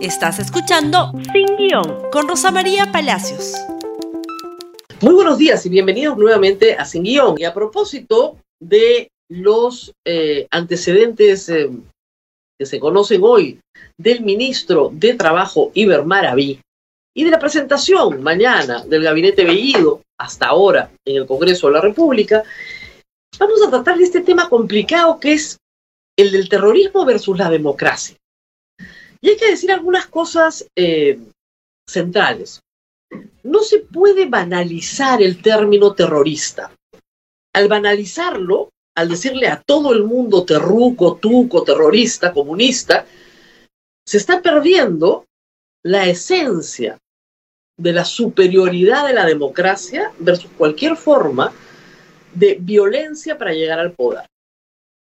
Estás escuchando Sin Guión con Rosa María Palacios. Muy buenos días y bienvenidos nuevamente a Sin Guión. Y a propósito de los eh, antecedentes eh, que se conocen hoy del ministro de Trabajo Iber Maraví y de la presentación mañana del gabinete Bellido hasta ahora en el Congreso de la República, vamos a tratar de este tema complicado que es el del terrorismo versus la democracia. Y hay que decir algunas cosas eh, centrales. No se puede banalizar el término terrorista. Al banalizarlo, al decirle a todo el mundo terruco, tuco, terrorista, comunista, se está perdiendo la esencia de la superioridad de la democracia versus cualquier forma de violencia para llegar al poder.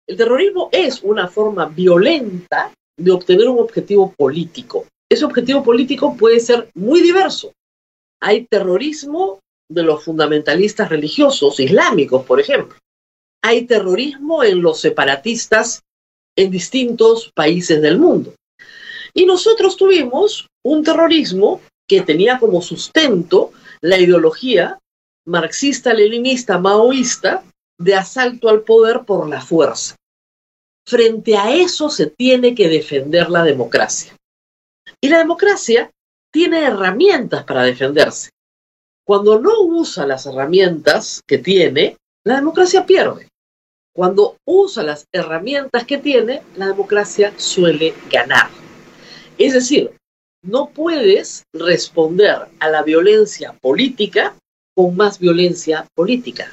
El terrorismo es una forma violenta de obtener un objetivo político. Ese objetivo político puede ser muy diverso. Hay terrorismo de los fundamentalistas religiosos islámicos, por ejemplo. Hay terrorismo en los separatistas en distintos países del mundo. Y nosotros tuvimos un terrorismo que tenía como sustento la ideología marxista-leninista maoísta de asalto al poder por la fuerza. Frente a eso se tiene que defender la democracia. Y la democracia tiene herramientas para defenderse. Cuando no usa las herramientas que tiene, la democracia pierde. Cuando usa las herramientas que tiene, la democracia suele ganar. Es decir, no puedes responder a la violencia política con más violencia política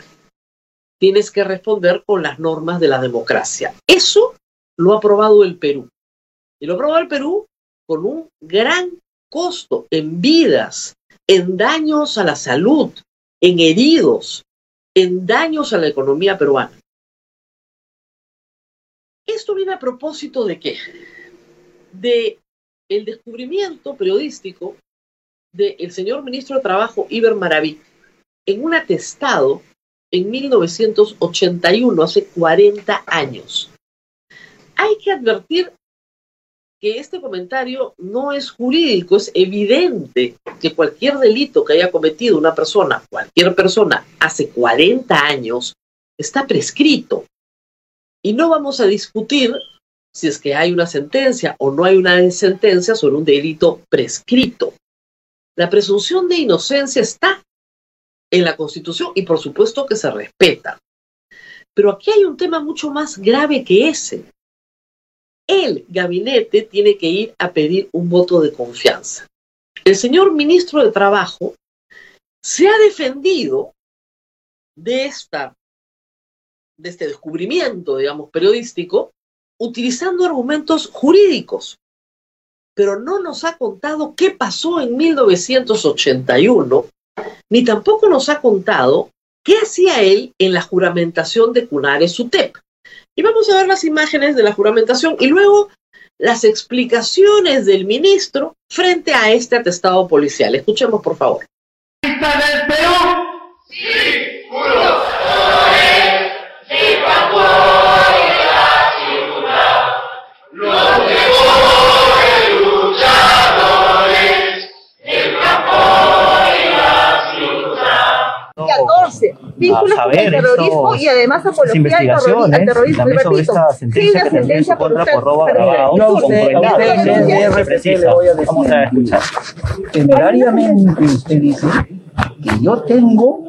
tienes que responder con las normas de la democracia. Eso lo ha aprobado el Perú. Y lo ha aprobado el Perú con un gran costo en vidas, en daños a la salud, en heridos, en daños a la economía peruana. Esto viene a propósito de qué? De el descubrimiento periodístico del señor ministro de Trabajo Iber Maraví en un atestado en 1981, hace 40 años. Hay que advertir que este comentario no es jurídico, es evidente que cualquier delito que haya cometido una persona, cualquier persona, hace 40 años, está prescrito. Y no vamos a discutir si es que hay una sentencia o no hay una sentencia sobre un delito prescrito. La presunción de inocencia está en la Constitución y por supuesto que se respeta. Pero aquí hay un tema mucho más grave que ese. El gabinete tiene que ir a pedir un voto de confianza. El señor ministro de Trabajo se ha defendido de, esta, de este descubrimiento, digamos, periodístico, utilizando argumentos jurídicos. Pero no nos ha contado qué pasó en 1981 ni tampoco nos ha contado qué hacía él en la juramentación de Cunares UTEP. Y vamos a ver las imágenes de la juramentación y luego las explicaciones del ministro frente a este atestado policial. Escuchemos, por favor. Vínculos con el terrorismo y además apología al terrorismo. Al terrorismo repito, sin la sentencia por usted. Vamos a escuchar. Temerariamente usted dice que yo tengo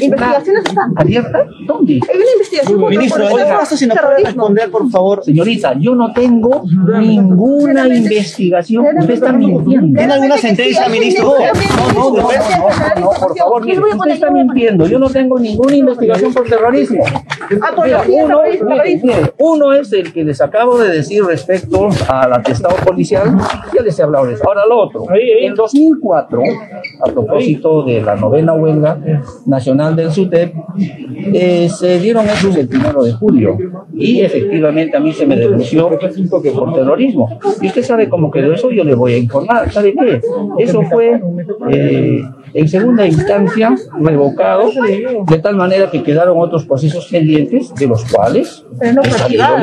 investigaciones abierta dónde hay una investigación ministro paso si nos puede responder por favor señorita yo no tengo ninguna investigación usted está mintiendo tiene alguna sentencia ministro no no no no por favor usted está mintiendo yo no tengo ninguna investigación por terrorismo uno, uno es el que les acabo de decir respecto al atestado policial ya les he hablado de eso ahora lo otro en 2004 a propósito de la novena huelga nacional del SUTEP, eh, se dieron esos el primero de julio y efectivamente a mí se me denunció por terrorismo. Y usted sabe cómo quedó eso, yo le voy a informar. ¿Sabe qué? Eso fue eh, en segunda instancia revocado, de tal manera que quedaron otros procesos pendientes, de los cuales no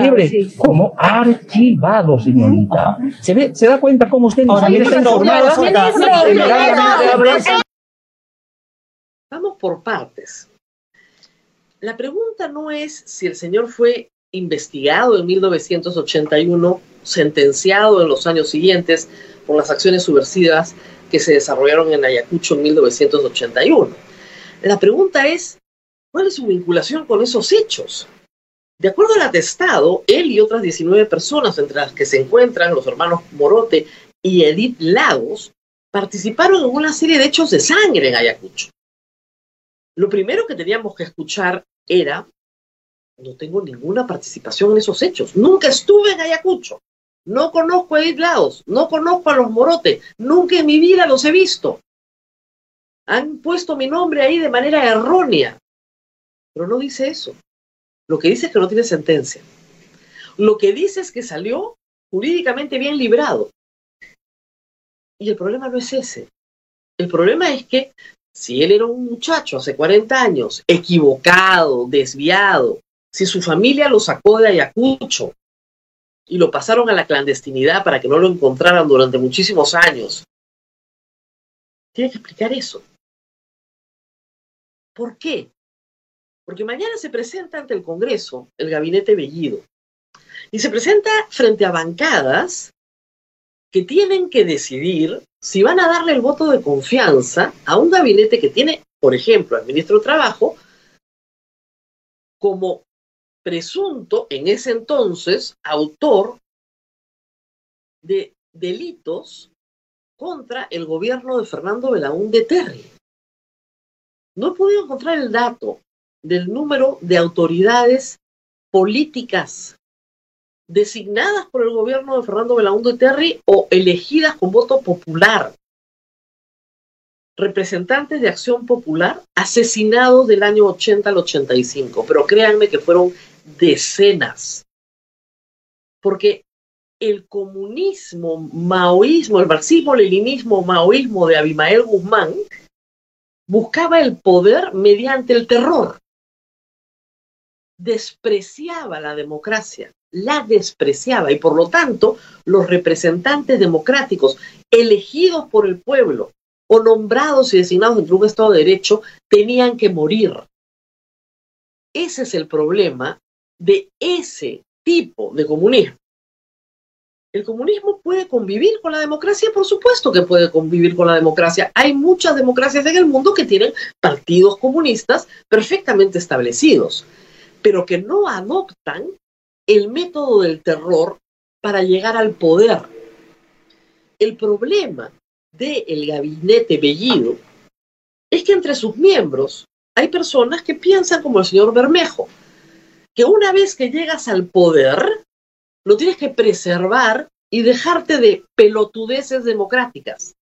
libre, como archivado, señorita. ¿Se, ve, ¿Se da cuenta cómo usted siquiera está informada? Vamos por partes. La pregunta no es si el señor fue investigado en 1981, sentenciado en los años siguientes por las acciones subversivas que se desarrollaron en Ayacucho en 1981. La pregunta es, ¿cuál es su vinculación con esos hechos? De acuerdo al atestado, él y otras 19 personas, entre las que se encuentran los hermanos Morote y Edith Lagos, participaron en una serie de hechos de sangre en Ayacucho. Lo primero que teníamos que escuchar era no tengo ninguna participación en esos hechos. Nunca estuve en Ayacucho. No conozco a Laos, no conozco a los Morote, nunca en mi vida los he visto. Han puesto mi nombre ahí de manera errónea. Pero no dice eso. Lo que dice es que no tiene sentencia. Lo que dice es que salió jurídicamente bien librado. Y el problema no es ese. El problema es que si él era un muchacho hace 40 años, equivocado, desviado, si su familia lo sacó de Ayacucho y lo pasaron a la clandestinidad para que no lo encontraran durante muchísimos años, tiene que explicar eso. ¿Por qué? Porque mañana se presenta ante el Congreso el gabinete Bellido y se presenta frente a bancadas que tienen que decidir si van a darle el voto de confianza a un gabinete que tiene, por ejemplo, al ministro de Trabajo como presunto en ese entonces autor de delitos contra el gobierno de Fernando Belaúnde Terry. No he podido encontrar el dato del número de autoridades políticas designadas por el gobierno de Fernando Belaúnde Terry o elegidas con voto popular. Representantes de Acción Popular asesinados del año 80 al 85, pero créanme que fueron decenas. Porque el comunismo, maoísmo, el marxismo, leninismo, maoísmo de Abimael Guzmán buscaba el poder mediante el terror. Despreciaba la democracia, la despreciaba y por lo tanto los representantes democráticos elegidos por el pueblo o nombrados y designados dentro de un Estado de Derecho tenían que morir. Ese es el problema de ese tipo de comunismo. ¿El comunismo puede convivir con la democracia? Por supuesto que puede convivir con la democracia. Hay muchas democracias en el mundo que tienen partidos comunistas perfectamente establecidos, pero que no adoptan el método del terror para llegar al poder. El problema del gabinete Bellido es que entre sus miembros hay personas que piensan como el señor Bermejo, que una vez que llegas al poder, lo tienes que preservar y dejarte de pelotudeces democráticas.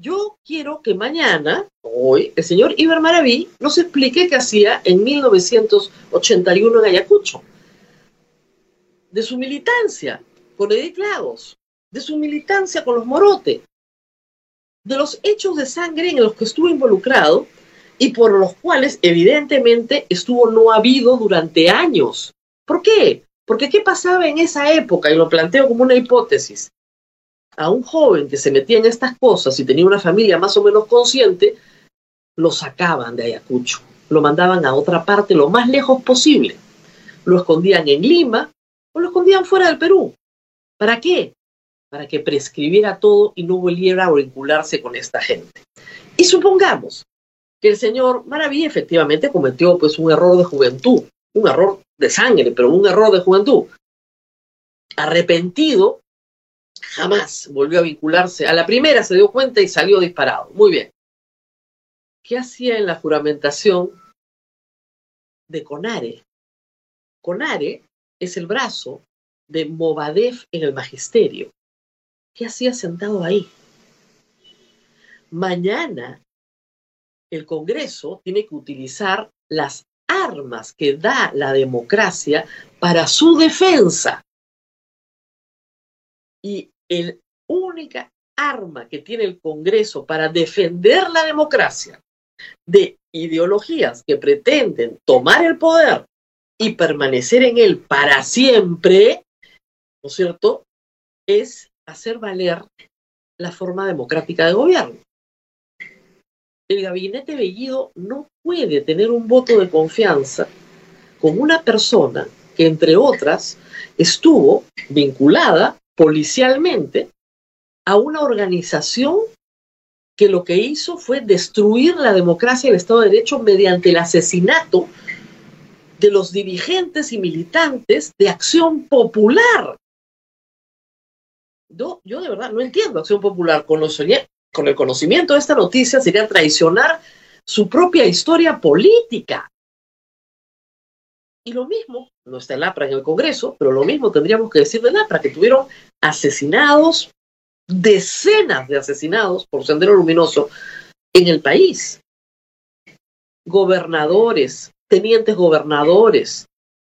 Yo quiero que mañana, hoy, el señor Iber Maraví nos explique qué hacía en 1981 en Ayacucho. De su militancia con Edith Lagos, de su militancia con los Morote, de los hechos de sangre en los que estuvo involucrado y por los cuales evidentemente estuvo no habido durante años. ¿Por qué? Porque ¿qué pasaba en esa época? Y lo planteo como una hipótesis. A un joven que se metía en estas cosas y tenía una familia más o menos consciente, lo sacaban de Ayacucho, lo mandaban a otra parte lo más lejos posible. Lo escondían en Lima o lo escondían fuera del Perú. ¿Para qué? Para que prescribiera todo y no volviera a vincularse con esta gente. Y supongamos que el señor Maraví efectivamente cometió pues un error de juventud, un error de sangre, pero un error de juventud. Arrepentido, jamás volvió a vincularse. A la primera se dio cuenta y salió disparado. Muy bien. ¿Qué hacía en la juramentación de Conare? Conare es el brazo de Movadef en el magisterio. ¿Qué hacía sentado ahí? Mañana el Congreso tiene que utilizar las armas que da la democracia para su defensa. Y la única arma que tiene el Congreso para defender la democracia de ideologías que pretenden tomar el poder y permanecer en él para siempre, ¿no es cierto?, es hacer valer la forma democrática de gobierno. El gabinete Bellido no puede tener un voto de confianza con una persona que, entre otras, estuvo vinculada policialmente a una organización que lo que hizo fue destruir la democracia y el Estado de Derecho mediante el asesinato de los dirigentes y militantes de Acción Popular. Yo, de verdad no entiendo Acción Popular. Con, con el conocimiento de esta noticia sería traicionar su propia historia política. Y lo mismo, no está el APRA en el Congreso, pero lo mismo tendríamos que decir del APRA, que tuvieron asesinados, decenas de asesinados por Sendero Luminoso en el país. Gobernadores, tenientes gobernadores,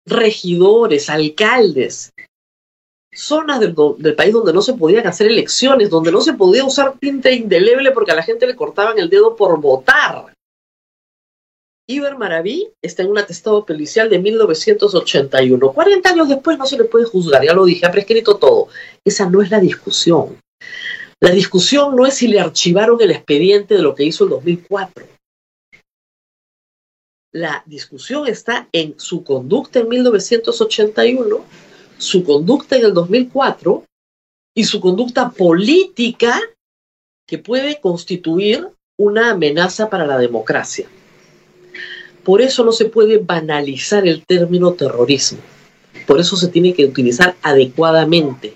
regidores, alcaldes, zonas del, país donde no se podían hacer elecciones, donde no se podía usar tinta indeleble porque a la gente le cortaban el dedo por votar. Iber Maraví está en un atestado policial de 1981. 40 años después no se le puede juzgar, ya lo dije, ha prescrito todo. Esa no es la discusión. La discusión no es si le archivaron el expediente de lo que hizo el 2004 la discusión está en su conducta en 1981, su conducta en el 2004 y su conducta política que puede constituir una amenaza para la democracia. Por eso no se puede banalizar el término terrorismo. Por eso se tiene que utilizar adecuadamente.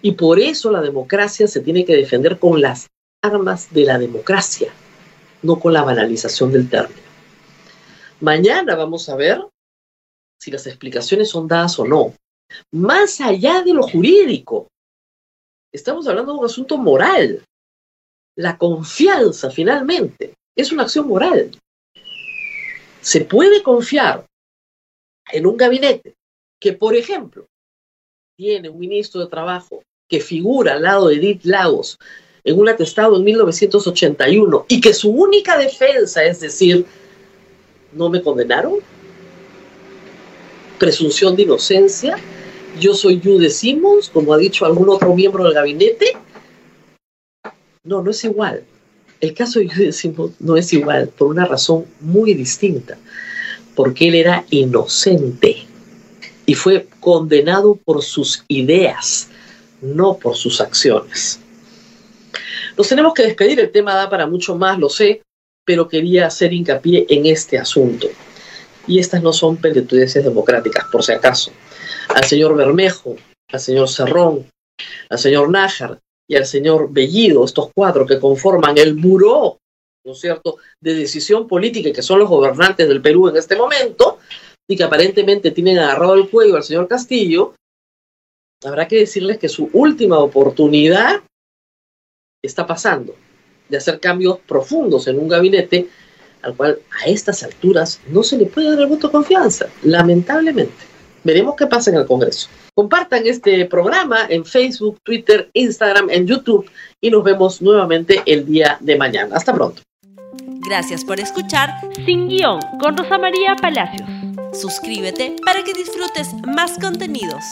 Y por eso la democracia se tiene que defender con las armas de la democracia, no con la banalización del término. Mañana vamos a ver si las explicaciones son dadas o no. Más allá de lo jurídico, estamos hablando de un asunto moral. La confianza, finalmente, es una acción moral. Se puede confiar en un gabinete que, por ejemplo, tiene un ministro de Trabajo que figura al lado de Edith Lagos en un atestado en 1981 y que su única defensa es decir, no me condenaron. Presunción de inocencia. Yo soy Jude Simmons, como ha dicho algún otro miembro del gabinete. No, no es igual. El caso de Simmons no es igual por una razón muy distinta. Porque él era inocente y fue condenado por sus ideas, no por sus acciones. Nos tenemos que despedir, el tema da para mucho más, lo sé, pero quería hacer hincapié en este asunto. Y estas no son pelotudeces democráticas, por si acaso. Al señor Bermejo, al señor Cerrón, al señor Nájar y al señor Bellido, estos cuatro que conforman el buró, ¿no es cierto?, de decisión política, que son los gobernantes del Perú en este momento, y que aparentemente tienen agarrado el cuello al señor Castillo, habrá que decirles que su última oportunidad está pasando de hacer cambios profundos en un gabinete al cual a estas alturas no se le puede dar el voto de confianza, lamentablemente. Veremos qué pasa en el Congreso. Compartan este programa en Facebook, Twitter, Instagram, en YouTube y nos vemos nuevamente el día de mañana. Hasta pronto. Gracias por escuchar Sin Guión con Rosa María Palacios. Suscríbete para que disfrutes más contenidos.